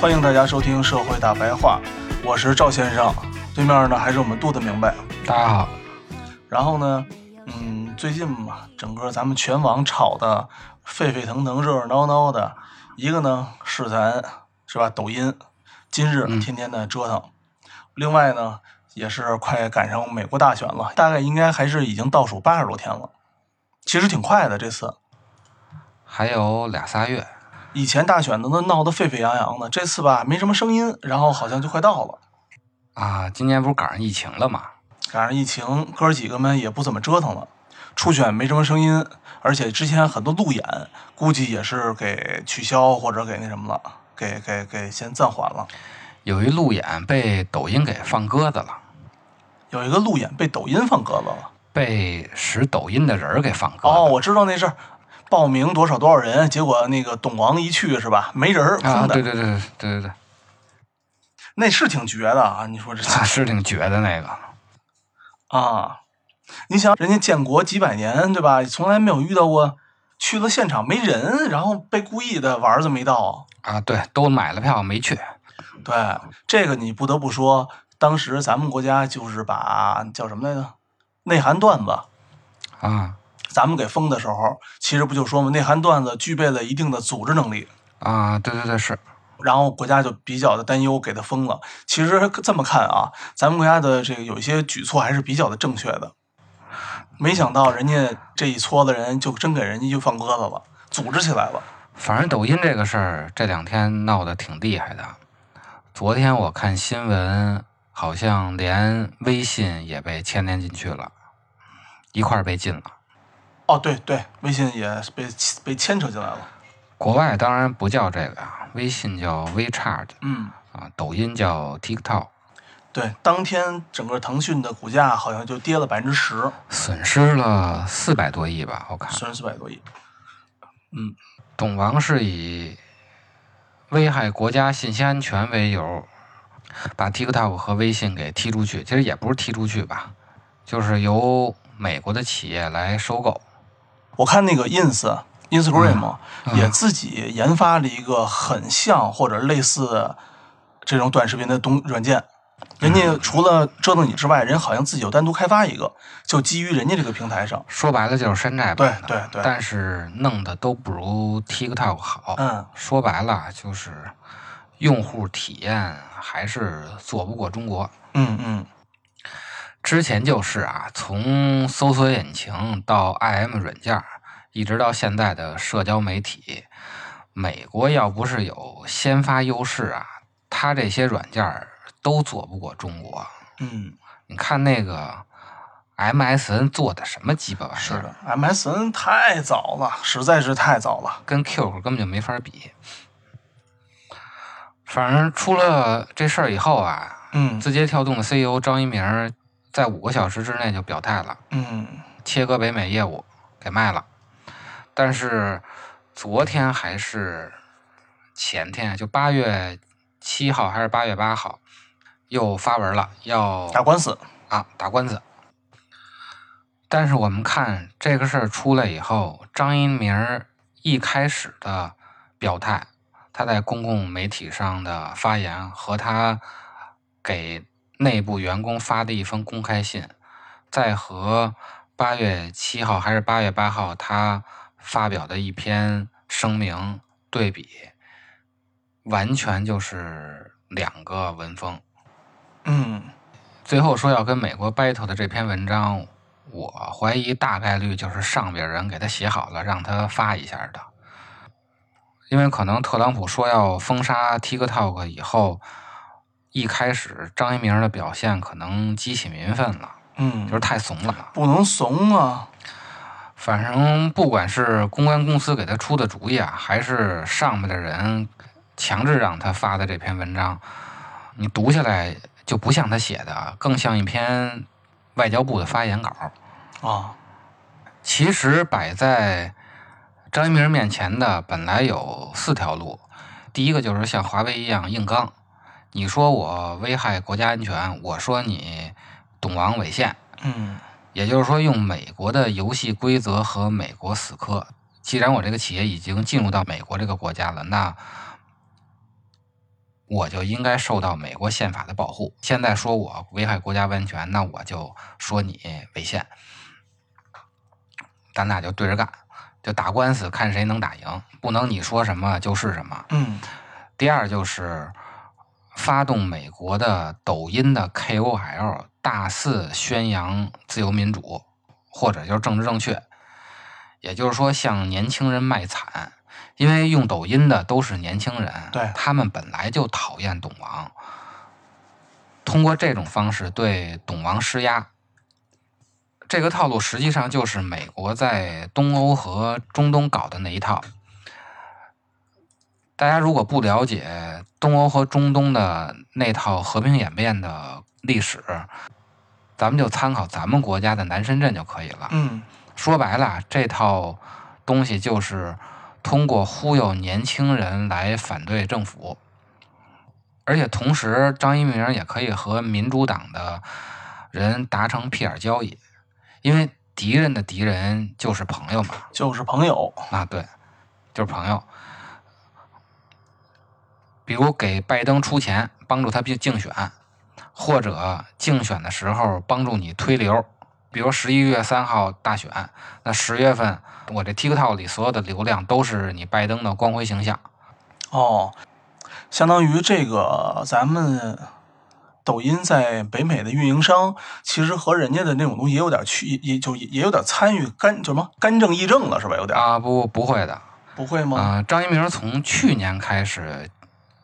欢迎大家收听《社会大白话》，我是赵先生，对面呢还是我们杜的明白。大家好，然后呢，嗯，最近嘛，整个咱们全网吵的沸沸腾腾、热热闹闹的，一个呢是咱是吧抖音，今日嗯。天天的折腾，另外呢也是快赶上美国大选了，大概应该还是已经倒数八十多天了，其实挺快的这次。还有俩仨月，以前大选的都闹得沸沸扬扬的，这次吧没什么声音，然后好像就快到了。啊，今年不是赶上疫情了吗？赶上疫情，哥儿几个们也不怎么折腾了，初选没什么声音，而且之前很多路演估计也是给取消或者给那什么了，给给给先暂缓了。有一路演被抖音给放鸽子了，有一个路演被抖音放鸽子了。被使抖音的人儿给放鸽子。哦，我知道那事儿，报名多少多少人，结果那个董王一去是吧，没人儿啊，空的，对对对对对对那是挺绝的啊！你说这对，是挺绝的那个。啊，你想人家建国几百年对吧，从来没有遇到过去了现场没人，然后被故意的玩儿这么一道。啊，对，都买了票没去。对，这个你不得不说，当时咱们国家就是把叫什么来着，内涵段子，啊咱们给封的时候，其实不就说嘛，内涵段子具备了一定的组织能力，啊，对对对是，然后国家就比较的担忧，给它封了。其实这么看啊，咱们国家的这个有一些举措还是比较的正确的。没想到人家这一撮子人就真给人家就放鸽子了，组织起来了。反正抖音这个事儿这两天闹得挺厉害的。昨天我看新闻，好像连微信也被牵连进去了，一块儿被禁了。哦，对对，微信也被被牵扯进来了。国外当然不叫这个啊，微信叫 WeChat 嗯，啊，抖音叫 TikTok，对，当天整个腾讯的股价好像就跌了百分之十，损失了四百多亿吧，我看。损失四百多亿。嗯董王是以危害国家信息安全为由，把 TikTok 和微信给踢出去。其实也不是踢出去吧，就是由美国的企业来收购。我看那个 ins Instagram 嗯也自己研发了一个很像或者类似这种短视频的东软件。人家除了折腾你之外，人好像自己又单独开发一个，就基于人家这个平台上。说白了就是山寨版的，对对对但是弄得都不如 TikTok 好。嗯，说白了就是用户体验还是做不过中国。嗯嗯，之前就是啊，从搜索引擎到 IM 软件，一直到现在的社交媒体，美国要不是有先发优势啊，它这些软件儿都做不过中国。嗯，你看那个 MSN 做的什么鸡巴玩意儿？是的，MSN 太早了，实在是太早了。跟 QQ 根本就没法比。反正出了这事儿以后啊，嗯字节跳动的 CEO 张一鸣在五个小时之内就表态了。嗯切割北美业务给卖了，但是昨天还是前天，就八月七号还是八月八号，又发文了，要打官司。啊打官司。但是我们看这个事儿出来以后，张一鸣一开始的表态，他在公共媒体上的发言和他给内部员工发的一封公开信，再和八月七号还是八月八号他发表的一篇声明对比，完全就是两个文风。嗯最后说要跟美国 battle 的这篇文章，我怀疑大概率就是上边人给他写好了，让他发一下的。因为可能特朗普说要封杀 TikTok 以后，一开始张一鸣的表现可能激起民愤了，嗯，就是太怂了。不能怂啊。反正不管是公关公司给他出的主意啊，还是上面的人强制让他发的这篇文章，你读下来就不像他写的，更像一篇外交部的发言稿。啊，其实摆在张一鸣面前的本来有四条路，第一个就是像华为一样硬刚，你说我危害国家安全，我说你懂王违宪，嗯也就是说用美国的游戏规则和美国死磕。既然我这个企业已经进入到美国这个国家了，那我就应该受到美国宪法的保护。现在说我危害国家安全，那我就说你违宪。咱俩就对着干，就打官司，看谁能打赢，不能你说什么就是什么。嗯第二就是发动美国的抖音的 KOL 大肆宣扬自由民主，或者就是政治正确，也就是说向年轻人卖惨，因为用抖音的都是年轻人，对他们本来就讨厌董王，通过这种方式对董王施压。这个套路实际上就是美国在东欧和中东搞的那一套。大家如果不了解东欧和中东的那套和平演变的历史，咱们就参考咱们国家的南深圳就可以了。嗯说白了，这套东西就是通过忽悠年轻人来反对政府，而且同时张一鸣也可以和民主党的人达成屁眼交易，因为敌人的敌人就是朋友嘛。就是朋友。啊，对，就是朋友。比如给拜登出钱帮助他竞竞选，或者竞选的时候帮助你推流。比如十一月三号大选，那十月份我这 TikTok 里所有的流量都是你拜登的光辉形象。哦，相当于这个咱们抖音在北美的运营商，其实和人家的那种东西也有点区，也也就也也有点参与干叫什么干政议政了，是吧？有点、啊，不不会的，不会吗？啊，张一鸣从去年开始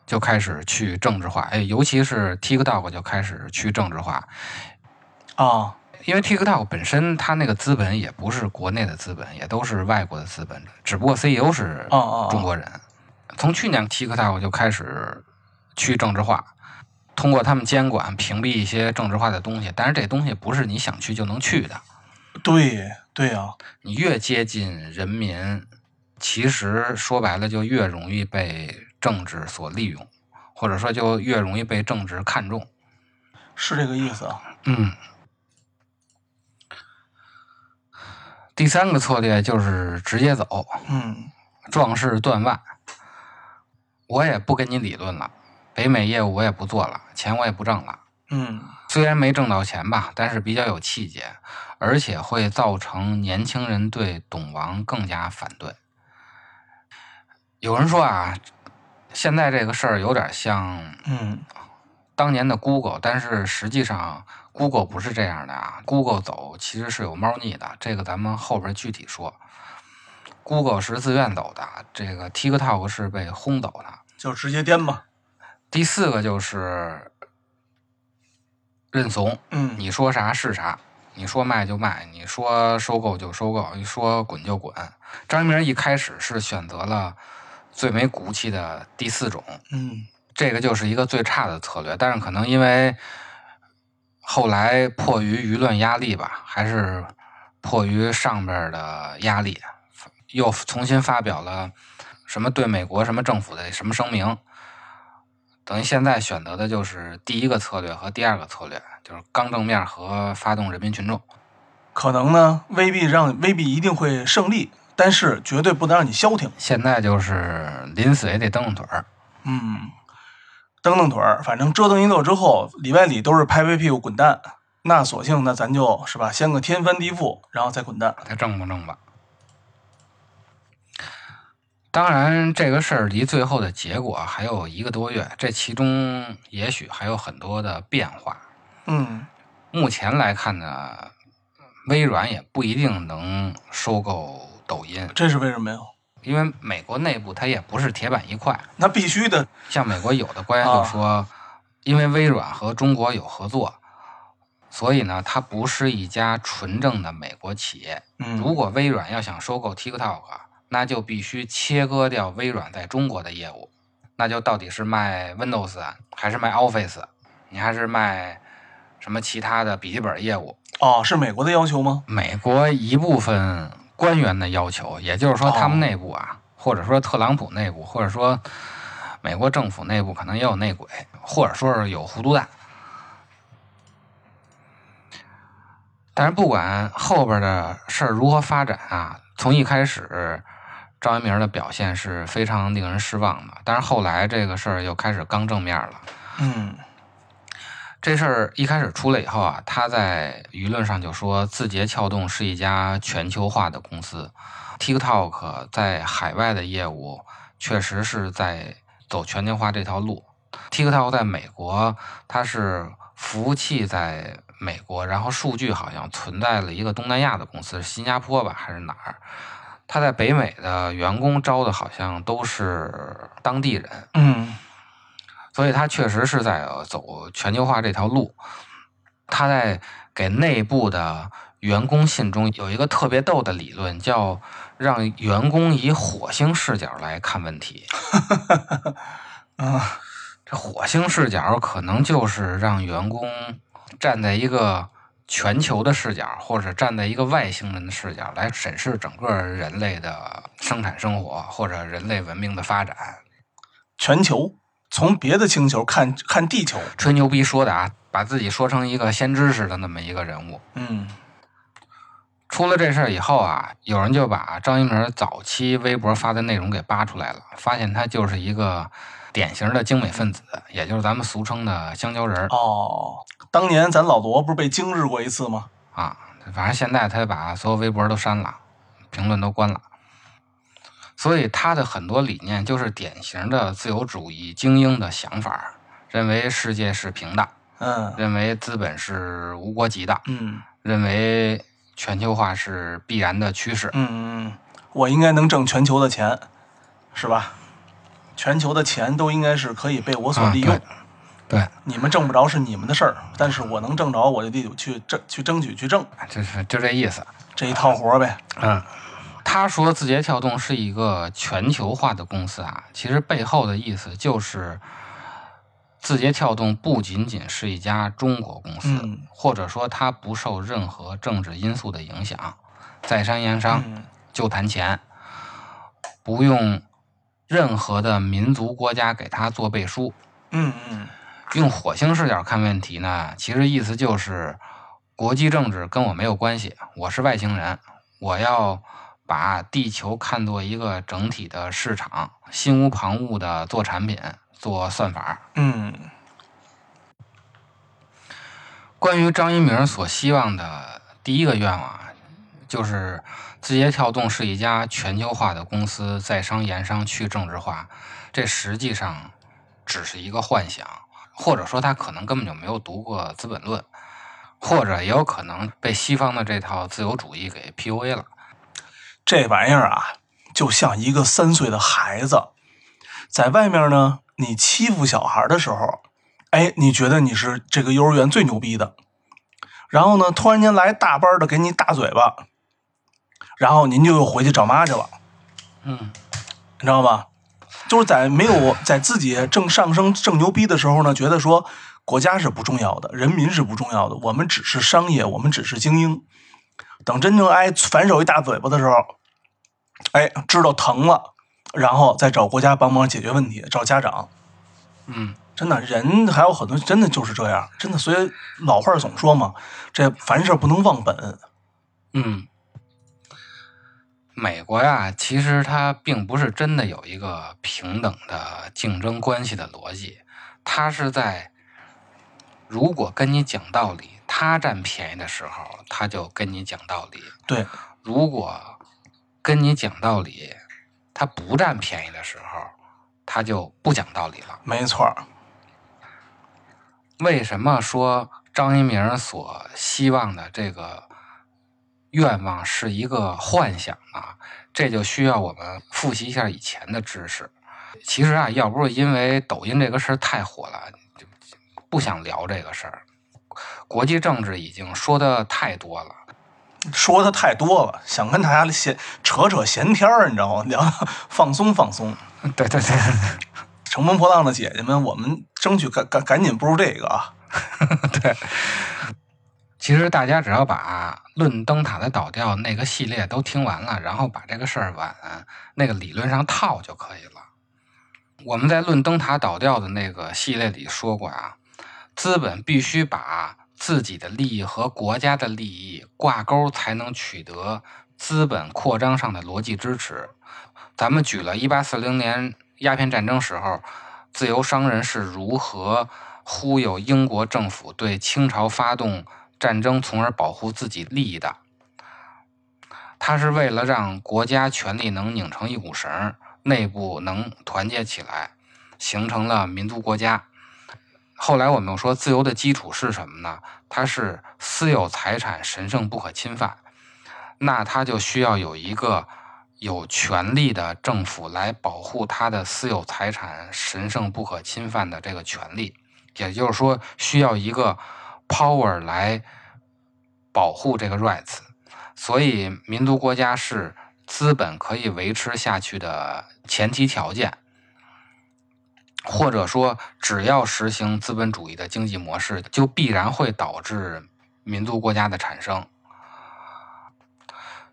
就开始去政治化，哎，尤其是 TikTok 就开始去政治化，啊，因为 TikTok 本身它那个资本也不是国内的资本，也都是外国的资本，只不过 CEO 是中国人。从去年 TikTok 就开始去政治化，通过他们监管屏蔽一些政治化的东西，但是这东西不是你想去就能去的。对对啊，你越接近人民，其实说白了就越容易被政治所利用，或者说就越容易被政治看重。是这个意思啊。嗯，第三个策略就是直接走，嗯壮士断腕。我也不跟你理论了，北美业务我也不做了，钱我也不挣了。嗯虽然没挣到钱吧，但是比较有气节，而且会造成年轻人对董王更加反对。有人说啊，现在这个事儿有点像嗯当年的 Google，但是实际上 Google 不是这样的啊。Google 走其实是有猫腻的，这个咱们后边具体说。Google 是自愿走的，这个 TikTok 是被轰走的。就直接颠吧。第四个就是认怂，嗯你说啥是啥，你说卖就卖，你说收购就收购，你说滚就滚。张一鸣一开始是选择了最没骨气的第四种，嗯。这个就是一个最差的策略，但是可能因为后来迫于舆论压力吧，还是迫于上边的压力，又重新发表了什么对美国什么政府的什么声明，等于现在选择的就是第一个策略和第二个策略，就是刚正面和发动人民群众。可能呢未必让未必一定会胜利，但是绝对不能让你消停。现在就是临死也得蹬蹬腿儿。嗯，蹬蹬腿儿，反正折腾一乐之后，里外里都是拍拍屁股滚蛋。那索性那咱就是吧，先个天翻地覆，然后再滚蛋。再挣吧挣吧？当然，这个事儿离最后的结果还有一个多月，这其中也许还有很多的变化。嗯目前来看呢，微软也不一定能收购抖音，这是为什么呀？因为美国内部它也不是铁板一块。那必须的。像美国有的官员就说，因为微软和中国有合作，所以呢，它不是一家纯正的美国企业。嗯，如果微软要想收购 TikTok，那就必须切割掉微软在中国的业务，那就到底是卖 Windows 啊还是卖 Office？你还是卖什么其他的笔记本业务？哦，是美国的要求吗？美国一部分官员的要求，也就是说他们内部啊，或者说特朗普内部，或者说美国政府内部可能也有内鬼，或者说是有糊涂蛋。但是不管后边的事儿如何发展啊，从一开始张一鸣的表现是非常令人失望的，但是后来这个事儿又开始刚正面了。嗯这事儿一开始出来以后啊，他在舆论上就说字节跳动是一家全球化的公司，TikTok 在海外的业务确实是在走全球化这条路。TikTok 在美国，它是服务器在美国，然后数据好像存在了一个东南亚的公司，新加坡吧还是哪儿？他在北美的员工招的好像都是当地人，嗯所以他确实是在走全球化这条路。他在给内部的员工信中有一个特别逗的理论，叫让员工以火星视角来看问题。啊这火星视角可能就是让员工站在一个全球的视角，或者站在一个外星人的视角来审视整个人类的生产生活或者人类文明的发展。全球从别的星球看看地球。吹牛逼说的啊，把自己说成一个先知似的那么一个人物。嗯出了这事儿以后啊，有人就把张一鸣早期微博发的内容给扒出来了，发现他就是一个典型的精美分子，也就是咱们俗称的香蕉人儿哦，当年咱老罗不是被精日过一次吗？啊。反正现在他把所有微博都删了，评论都关了。所以他的很多理念就是典型的自由主义精英的想法，认为世界是平的，嗯认为资本是无国籍的，嗯认为全球化是必然的趋势。嗯嗯，我应该能挣全球的钱，是吧？全球的钱都应该是可以被我所啊利用。对对，你们挣不着是你们的事儿，但是我能挣着，我就得去争去争取去挣就是就这意思。这一套活儿呗。嗯，他说字节跳动是一个全球化的公司啊，其实背后的意思就是，字节跳动不仅仅是一家中国公司，嗯。或者说它不受任何政治因素的影响，在商言商，嗯。就谈钱，不用任何的民族国家给他做背书。嗯嗯。用火星视角看问题呢，其实意思就是国际政治跟我没有关系，我是外星人，我要把地球看作一个整体的市场，心无旁骛的做产品、做算法。嗯关于张一鸣所希望的第一个愿望啊，就是字节跳动是一家全球化的公司，在商言商去政治化，这实际上只是一个幻想，或者说他可能根本就没有读过《资本论》，或者也有可能被西方的这套自由主义给 PUA 了。这玩意儿啊，就像一个三岁的孩子，在外面呢，你欺负小孩的时候，哎，你觉得你是这个幼儿园最牛逼的，然后呢，突然间来大班的给你大嘴巴，然后您就又回去找妈去了，嗯你知道吧？就是在没有在自己正上升、正牛逼的时候呢，觉得说国家是不重要的，人民是不重要的，我们只是商业，我们只是精英。等真正挨反手一大嘴巴的时候，哎，知道疼了，然后再找国家帮忙解决问题，找家长。嗯，真的，人还有很多真的就是这样，真的。所以老话总说嘛，这凡事不能忘本。嗯，美国呀，其实它并不是真的有一个平等的竞争关系的逻辑，它是在如果跟你讲道理，他占便宜的时候，他就跟你讲道理；对，如果跟你讲道理，他不占便宜的时候，他就不讲道理了。没错，为什么说张一鸣所希望的这个愿望是一个幻想呢？这就需要我们复习一下以前的知识。其实啊，要不是因为抖音这个事儿太火了，就不想聊这个事儿。国际政治已经说的太多了，说的太多了，想跟大家闲扯扯闲天儿，你知道吗？聊放松放松。对对对，乘风破浪的姐姐们，我们争取赶赶赶紧步入这个啊！对其实大家只要把《论灯塔的倒掉》那个系列都听完了，然后把这个事儿往那个理论上套就可以了。我们在《论灯塔倒掉》的那个系列里说过啊，资本必须把自己的利益和国家的利益挂钩，才能取得资本扩张上的逻辑支持。咱们举了1840年鸦片战争时候，自由商人是如何忽悠英国政府对清朝发动战争，从而保护自己利益的。他是为了让国家权力能拧成一股绳，内部能团结起来，形成了民族国家。后来我们又说，自由的基础是什么呢？它是私有财产神圣不可侵犯，那它就需要有一个有权利的政府来保护他的私有财产神圣不可侵犯的这个权利。也就是说，需要一个 power 来保护这个 rights。所以，民族国家是资本可以维持下去的前提条件。或者说，只要实行资本主义的经济模式，就必然会导致民族国家的产生。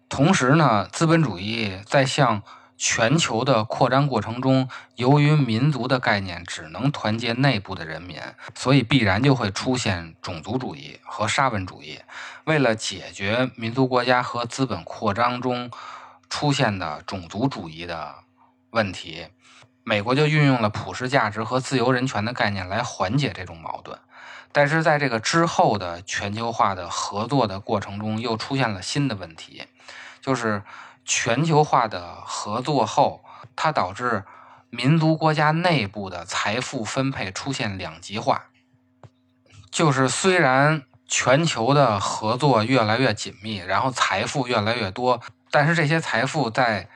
同时呢，资本主义在向全球的扩张过程中，由于民族的概念只能团结内部的人民，所以必然就会出现种族主义和沙文主义。为了解决民族国家和资本扩张中出现的种族主义的问题，美国就运用了普世价值和自由人权的概念来缓解这种矛盾。但是在这个之后的全球化的合作的过程中，又出现了新的问题，就是全球化的合作后，它导致民族国家内部的财富分配出现两极化。就是虽然全球的合作越来越紧密，然后财富越来越多，但是这些财富在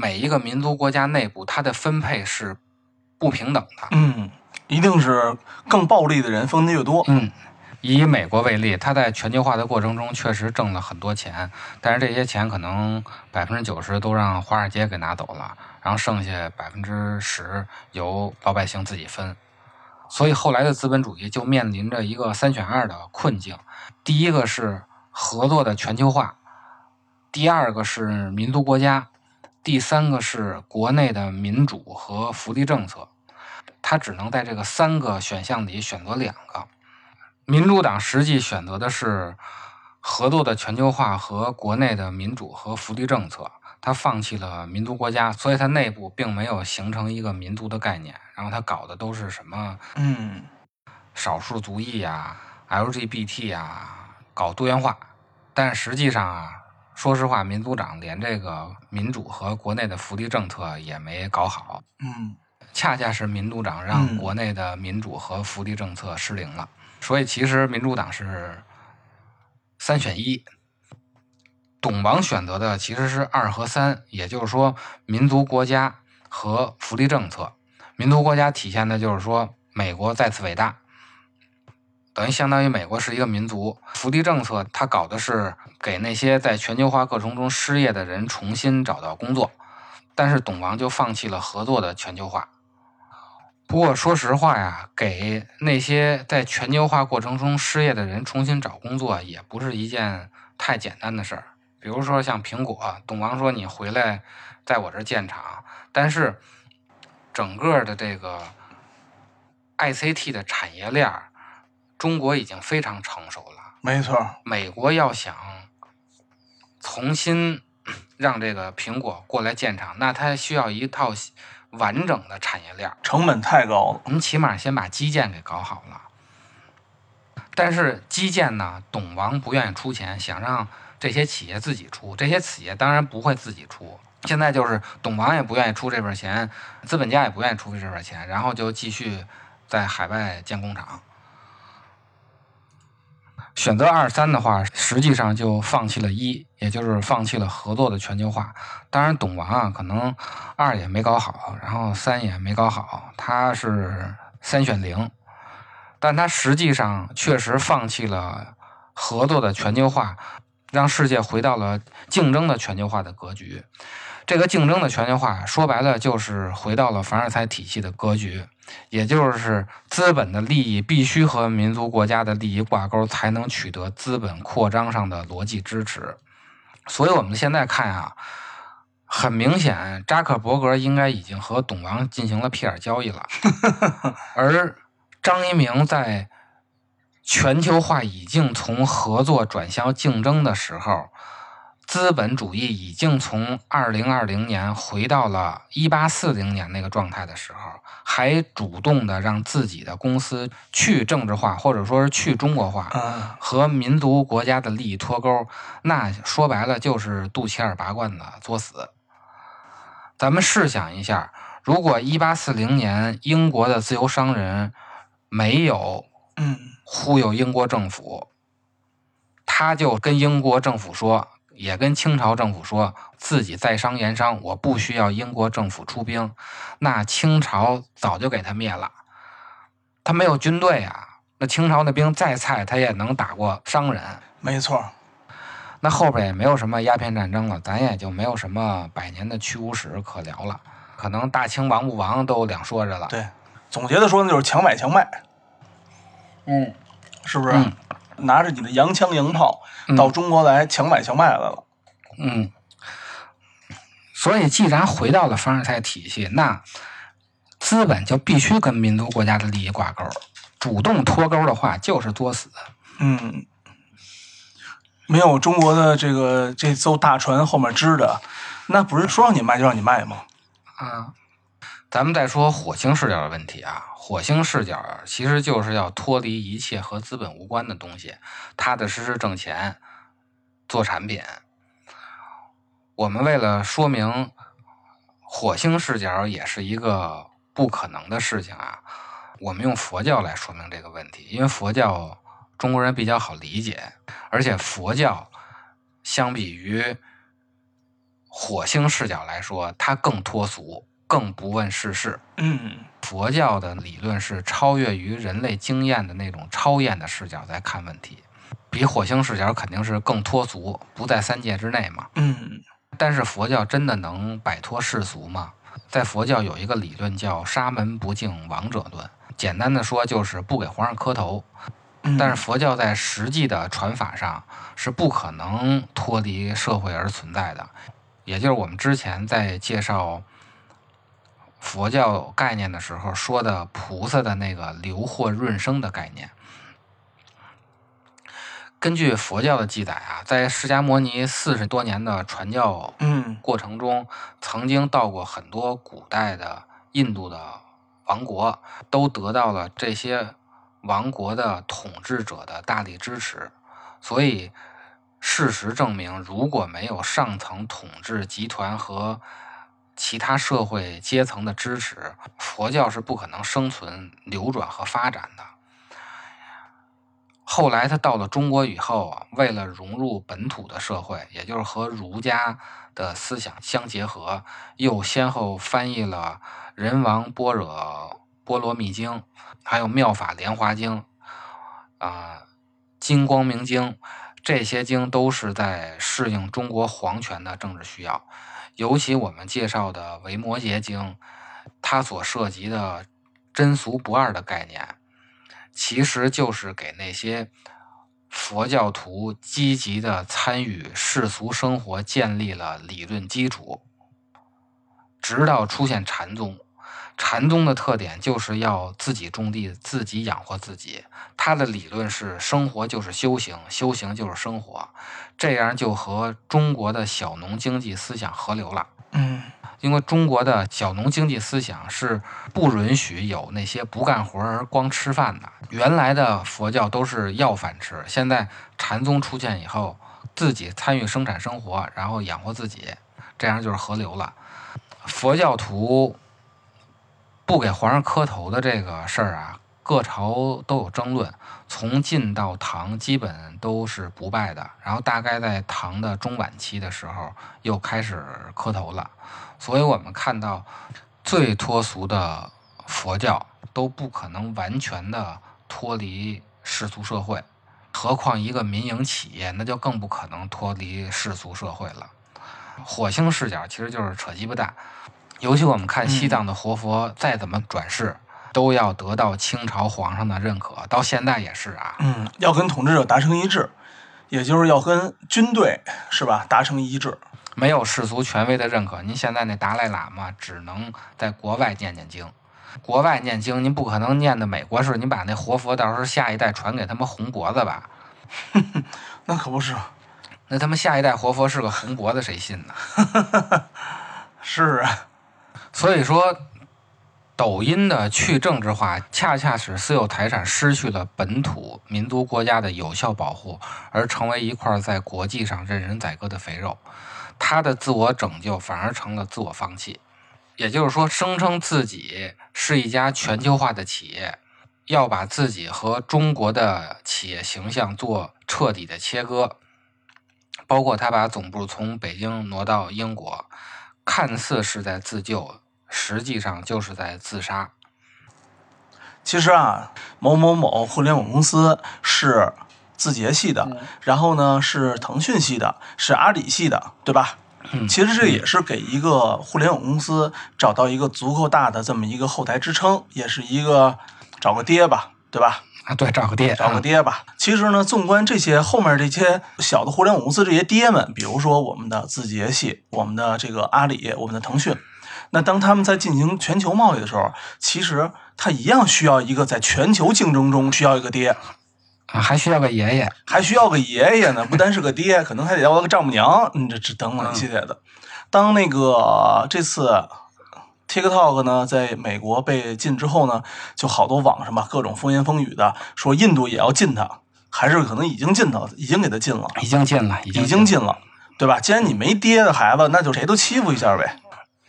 每一个民族国家内部，它的分配是不平等的。嗯，一定是更暴力的人分的越多。嗯，以美国为例，它在全球化的过程中确实挣了很多钱，但是这些钱可能百分之九十都让华尔街给拿走了，然后剩下百分之十由老百姓自己分。所以后来的资本主义就面临着一个三选二的困境：第一个是合作的全球化，第二个是民族国家，第三个是国内的民主和福利政策。他只能在这个三个选项里选择两个。民主党实际选择的是合作的全球化和国内的民主和福利政策，他放弃了民族国家，所以它内部并没有形成一个民族的概念。然后他搞的都是什么嗯，少数族裔啊、LGBT 啊，搞多元化。但实际上啊，说实话，民族党连这个民主和国内的福利政策也没搞好。嗯，恰恰是民主党让嗯国内的民主和福利政策失灵了，所以其实民主党是三选一。董王选择的其实是二和三，也就是说民族国家和福利政策。民族国家体现的就是说美国再次伟大，等于相当于美国是一个民族。福利政策它搞的是给那些在全球化过程中失业的人重新找到工作，但是董王就放弃了合作的全球化。不过说实话呀，给那些在全球化过程中失业的人重新找工作，也不是一件太简单的事儿。比如说像苹果，董王说你回来在我这建厂，但是整个的这个 ICT 的产业链儿，中国已经非常成熟了。没错。美国要想重新让这个苹果过来建厂，那它需要一套完整的产业链。成本太高了。我们起码先把基建给搞好了。但是基建呢，董王不愿意出钱，想让这些企业自己出。这些企业当然不会自己出。现在就是董王也不愿意出这份钱，资本家也不愿意出这份钱，然后就继续在海外建工厂。选择二三的话，实际上就放弃了一，也就是放弃了合作的全球化。当然，董王啊，可能二也没搞好，然后三也没搞好，他是三选零，但他实际上确实放弃了合作的全球化，让世界回到了竞争的全球化的格局。这个竞争的全球化，说白了就是回到了凡尔赛体系的格局，也就是资本的利益必须和民族国家的利益挂钩，才能取得资本扩张上的逻辑支持。所以，我们现在看啊，很明显，扎克伯格应该已经和董王进行了屁眼交易了，而张一鸣在全球化已经从合作转向竞争的时候。资本主义已经从二零二零年回到了一八四零年那个状态的时候，还主动的让自己的公司去政治化，或者说是去中国化，嗯，和民族国家的利益脱钩，那说白了就是肚脐眼拔罐子作死。咱们试想一下，如果一八四零年英国的自由商人没有嗯，忽悠英国政府，他就跟英国政府说，也跟清朝政府说自己在商言商，我不需要英国政府出兵，那清朝早就给他灭了。他没有军队啊，那清朝的兵再菜，他也能打过商人。没错。那后边也没有什么鸦片战争了，咱也就没有什么百年的屈辱史可聊了。可能大清亡不亡都两说着了。对，总结的说呢，就是强买强卖，嗯，是不是？嗯拿着你的洋枪洋炮嗯到中国来强买强卖来了。嗯，所以既然回到了凡尔赛体系，那资本就必须跟民族国家的利益挂钩，主动脱钩的话就是作死。嗯，没有中国的这个这艘大船后面支的，那不是说让你卖就让你卖吗？啊，咱们再说火星视角的问题啊，火星视角其实就是要脱离一切和资本无关的东西，踏踏实实挣钱，做产品。我们为了说明火星视角也是一个不可能的事情啊，我们用佛教来说明这个问题，因为佛教中国人比较好理解，而且佛教相比于火星视角来说，它更脱俗，更不问世事。佛教的理论是超越于人类经验的那种超验的视角在看问题，比火星视角肯定是更脱俗，不在三界之内嘛。嗯但是佛教真的能摆脱世俗吗？在佛教有一个理论叫“沙门不敬王者论”，简单的说就是不给皇上磕头。嗯，但是佛教在实际的传法上是不可能脱离社会而存在的，也就是我们之前在介绍佛教概念的时候说的菩萨的那个流祸润生的概念。根据佛教的记载啊，在释迦牟尼四十多年的传教嗯过程中，曾经到过很多古代的印度的王国，都得到了这些王国的统治者的大力支持。所以，事实证明，如果没有上层统治集团和其他社会阶层的支持，佛教是不可能生存、流转和发展的。后来他到了中国以后，为了融入本土的社会，也就是和儒家的思想相结合，又先后翻译了《人王般若波罗蜜经》，还有《妙法莲华经》啊，《金光明经》，这些经都是在适应中国皇权的政治需要。尤其我们介绍的《维摩诘经》，它所涉及的真俗不二的概念。其实就是给那些佛教徒积极的参与世俗生活建立了理论基础，直到出现禅宗。禅宗的特点就是要自己种地，自己养活自己。他的理论是生活就是修行，修行就是生活，这样就和中国的小农经济思想合流了。嗯因为中国的小农经济思想是不允许有那些不干活而光吃饭的。原来的佛教都是要饭吃，现在禅宗出现以后，自己参与生产生活，然后养活自己，这样就是合流了。佛教徒不给皇上磕头的这个事儿啊，各朝都有争论。从晋到唐，基本都是不拜的。然后大概在唐的中晚期的时候，又开始磕头了。所以我们看到最脱俗的佛教都不可能完全的脱离世俗社会，何况一个民营企业，那就更不可能脱离世俗社会了。火星视角其实就是扯鸡巴蛋。尤其我们看西藏的活佛，再怎么转世，都要得到清朝皇上的认可。到现在也是啊，嗯，要跟统治者达成一致，也就是要跟军队是吧达成一致。没有世俗权威的认可。您现在那达赖喇嘛只能在国外念念经，国外念经，您不可能念的美国式。您把那活佛到时候下一代传给他们红脖子吧？那可不是，那他们下一代活佛是个红脖子，谁信呢？是啊，所以说，抖音的去政治化，恰恰使私有财产失去了本土民族国家的有效保护，而成为一块在国际上任人宰割的肥肉。它的自我拯救反而成了自我放弃。也就是说，声称自己是一家全球化的企业，要把自己和中国的企业形象做彻底的切割，包括他把总部从北京挪到英国，看似是在自救，实际上就是在自杀。其实啊，某某某互联网公司是字节系的，然后呢是腾讯系的，是阿里系的，对吧？嗯其实这也是给一个互联网公司找到一个足够大的这么一个后台支撑，也是一个找个爹吧，对吧？啊，对，找个爹，找个爹吧。其实呢，纵观这些后面这些小的互联网公司这些爹们，比如说我们的字节系、我们的这个阿里、我们的腾讯，那当他们在进行全球贸易的时候，其实他一样需要一个在全球竞争中需要一个爹，啊，还需要个爷爷。还需要个爷爷呢，不单是个爹，可能还得要个丈母娘，你，这这等等一系列的。当那个这次 TikTok 呢，在美国被禁之后呢，就好多网上吧，各种风言风语的说印度也要禁它，还是可能已经禁它，已经给它禁了，已经禁了，已经禁了，对吧？既然你没爹的孩子，那就谁都欺负一下呗。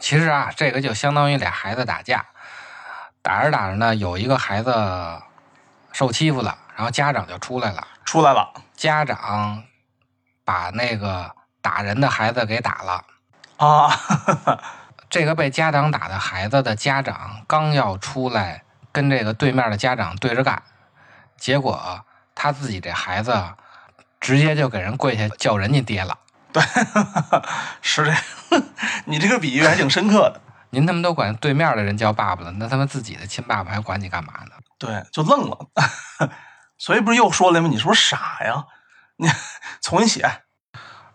其实啊，这个就相当于俩孩子打架，打着打着呢，有一个孩子受欺负了，然后家长就出来了，出来了家长把那个打人的孩子给打了。啊，这个被家长打的孩子的家长刚要出来跟这个对面的家长对着干，结果他自己这孩子直接就给人跪下叫人家爹了。是这样。你这个比喻还挺深刻的。您他妈都管对面的人叫爸爸了，那他妈自己的亲爸爸还管你干嘛呢？对，就愣了。所以不是又说了吗？你是不是傻呀？你 重新写。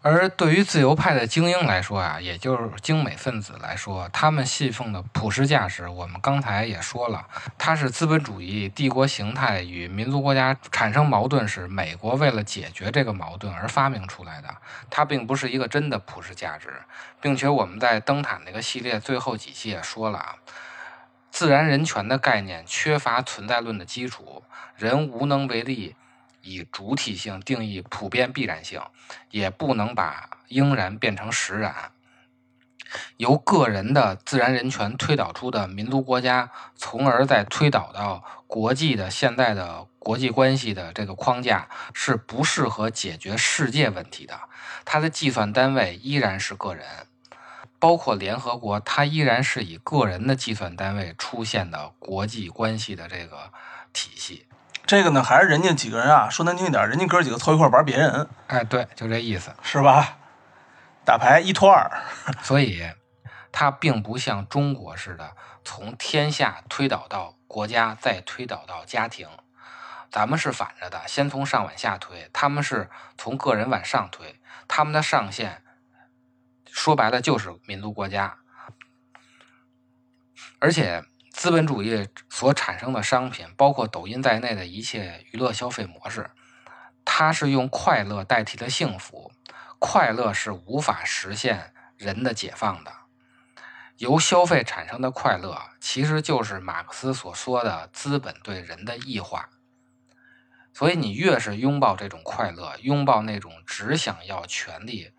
而对于自由派的精英来说啊，也就是精美分子来说，他们信奉的普世价值，我们刚才也说了，它是资本主义帝国形态与民族国家产生矛盾时，美国为了解决这个矛盾而发明出来的，它并不是一个真的普世价值，并且我们在灯塔那个系列最后几期也说了啊，自然人权的概念缺乏存在论的基础，人无能为力。以主体性定义普遍必然性，也不能把应然变成实然。由个人的自然人权推导出的民族国家，从而再推导到国际的现在的国际关系的这个框架，是不适合解决世界问题的。它的计算单位依然是个人，包括联合国，它依然是以个人的计算单位出现的国际关系的这个体系。这个呢，还是人家几个人啊，说难听一点，人家哥几个凑一块玩别人，哎，对，就这意思。是吧？打牌一拖二，所以，它并不像中国似的从天下推导到国家，再推导到家庭。咱们是反着的，先从上往下推，他们是从个人往上推。他们的上限，说白了就是民族国家。而且，资本主义所产生的商品，包括抖音在内的一切娱乐消费模式，它是用快乐代替了幸福。快乐是无法实现人的解放的，由消费产生的快乐，其实就是马克思所说的资本对人的异化。所以，你越是拥抱这种快乐，拥抱那种只想要权利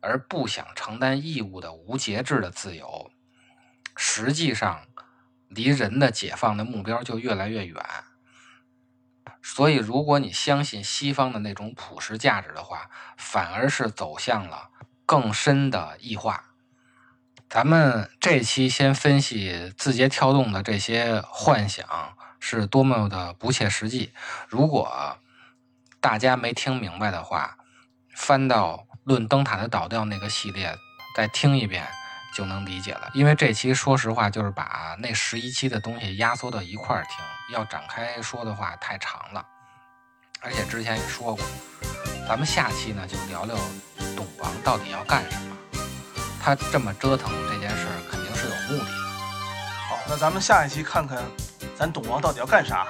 而不想承担义务的无节制的自由，实际上离人的解放的目标就越来越远。所以，如果你相信西方的那种普世价值的话，反而是走向了更深的异化。咱们这期先分析字节跳动的这些幻想。是多么的不切实际！如果大家没听明白的话，翻到《论灯塔的倒掉》那个系列，再听一遍就能理解了。因为这期说实话就是把那十一期的东西压缩到一块儿听，要展开说的话太长了。而且之前也说过，咱们下期呢就聊聊董王到底要干什么。他这么折腾这件事儿，肯定是有目的的。好，那咱们下一期看看。咱董王到底要干啥？